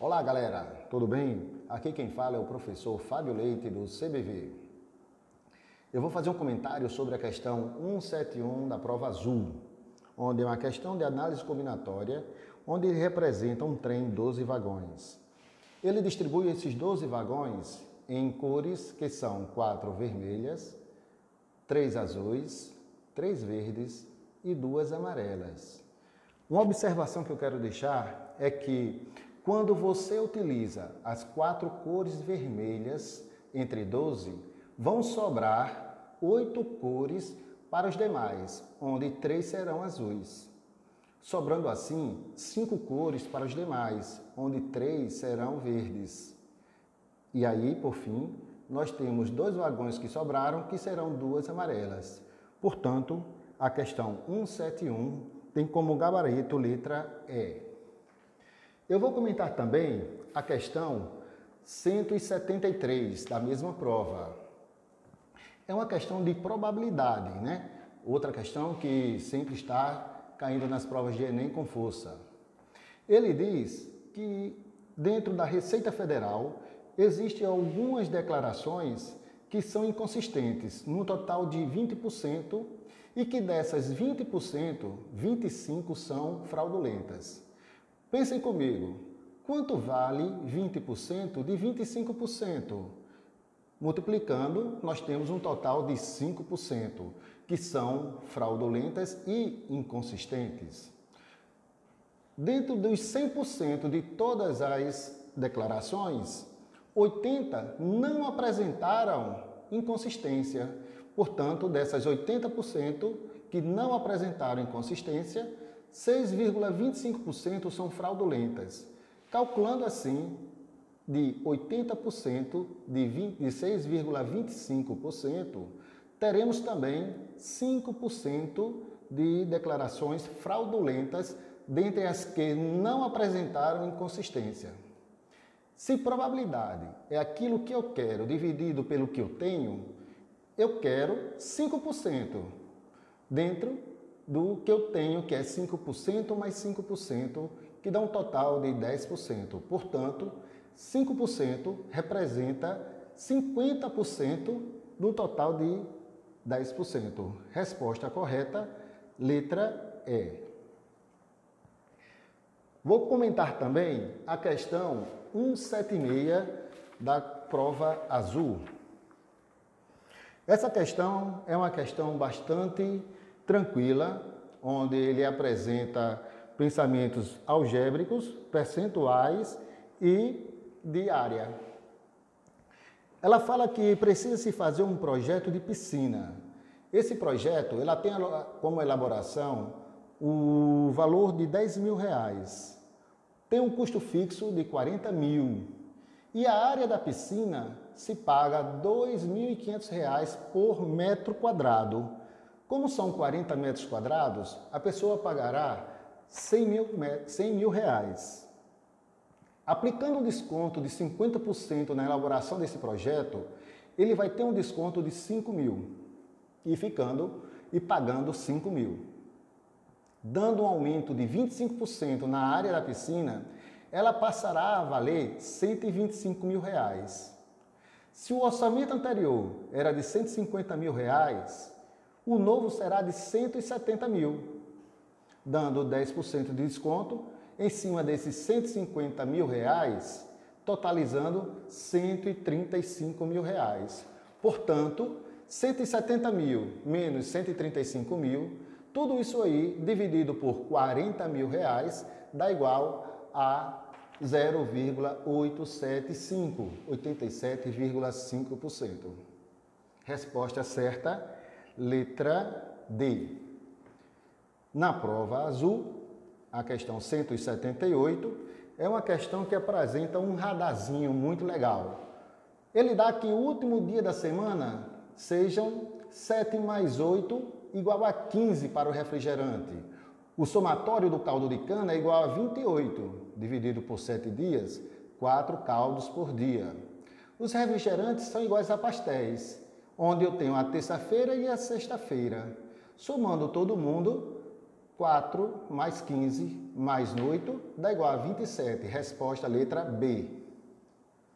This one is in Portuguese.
Olá galera, tudo bem? Aqui quem fala é o professor Fábio Leite do CBV. Eu vou fazer um comentário sobre a questão 171 da prova azul, onde é uma questão de análise combinatória, onde ele representa um trem 12 vagões. Ele distribui esses 12 vagões em cores que são quatro vermelhas, três azuis, três verdes e duas amarelas. Uma observação que eu quero deixar é que quando você utiliza as quatro cores vermelhas entre 12, vão sobrar oito cores para os demais, onde três serão azuis. Sobrando assim cinco cores para os demais, onde três serão verdes. E aí, por fim, nós temos dois vagões que sobraram, que serão duas amarelas. Portanto, a questão 171 tem como gabarito letra E. Eu vou comentar também a questão 173 da mesma prova. É uma questão de probabilidade, né? Outra questão que sempre está caindo nas provas de Enem com força. Ele diz que dentro da Receita Federal existem algumas declarações que são inconsistentes, no total de 20%, e que dessas 20%, 25% são fraudulentas. Pensem comigo, quanto vale 20% de 25%? Multiplicando, nós temos um total de 5%, que são fraudulentas e inconsistentes. Dentro dos 100% de todas as declarações, 80 não apresentaram inconsistência. Portanto, dessas 80% que não apresentaram inconsistência, 6,25% são fraudulentas. Calculando assim, de 80% de, de 6,25%, teremos também 5% de declarações fraudulentas dentre as que não apresentaram inconsistência. Se probabilidade é aquilo que eu quero dividido pelo que eu tenho, eu quero 5% dentro do que eu tenho, que é 5% mais 5%, que dá um total de 10%. Portanto, 5% representa 50% do total de 10%. Resposta correta, letra E. Vou comentar também a questão 176 da prova azul. Essa questão é uma questão bastante tranquila, onde ele apresenta pensamentos algébricos, percentuais e de área. Ela fala que precisa se fazer um projeto de piscina. Esse projeto ela tem como elaboração o valor de 10 mil reais tem um custo fixo de 40 mil e a área da piscina se paga R$ 2.500 por metro quadrado. Como são 40 metros quadrados, a pessoa pagará 100 mil, 100 mil reais. Aplicando um desconto de 50% na elaboração desse projeto, ele vai ter um desconto de 5 mil e ficando e pagando 5 mil dando um aumento de 25% na área da piscina, ela passará a valer 125 mil reais. Se o orçamento anterior era de 150 mil reais, o novo será de 170 mil, dando 10% de desconto em cima desses 150 mil reais, totalizando 135 mil reais. Portanto, 170 mil menos 135 mil tudo isso aí dividido por 40 mil reais dá igual a 0,875, 87,5%. Resposta certa, letra D. Na prova azul, a questão 178 é uma questão que apresenta um radarzinho muito legal. Ele dá que o último dia da semana sejam 7 mais 8 igual a 15 para o refrigerante. O somatório do caldo de cana é igual a 28, dividido por 7 dias, 4 caldos por dia. Os refrigerantes são iguais a pastéis, onde eu tenho a terça-feira e a sexta-feira. Somando todo mundo, 4 mais 15 mais 8 dá igual a 27. Resposta letra B.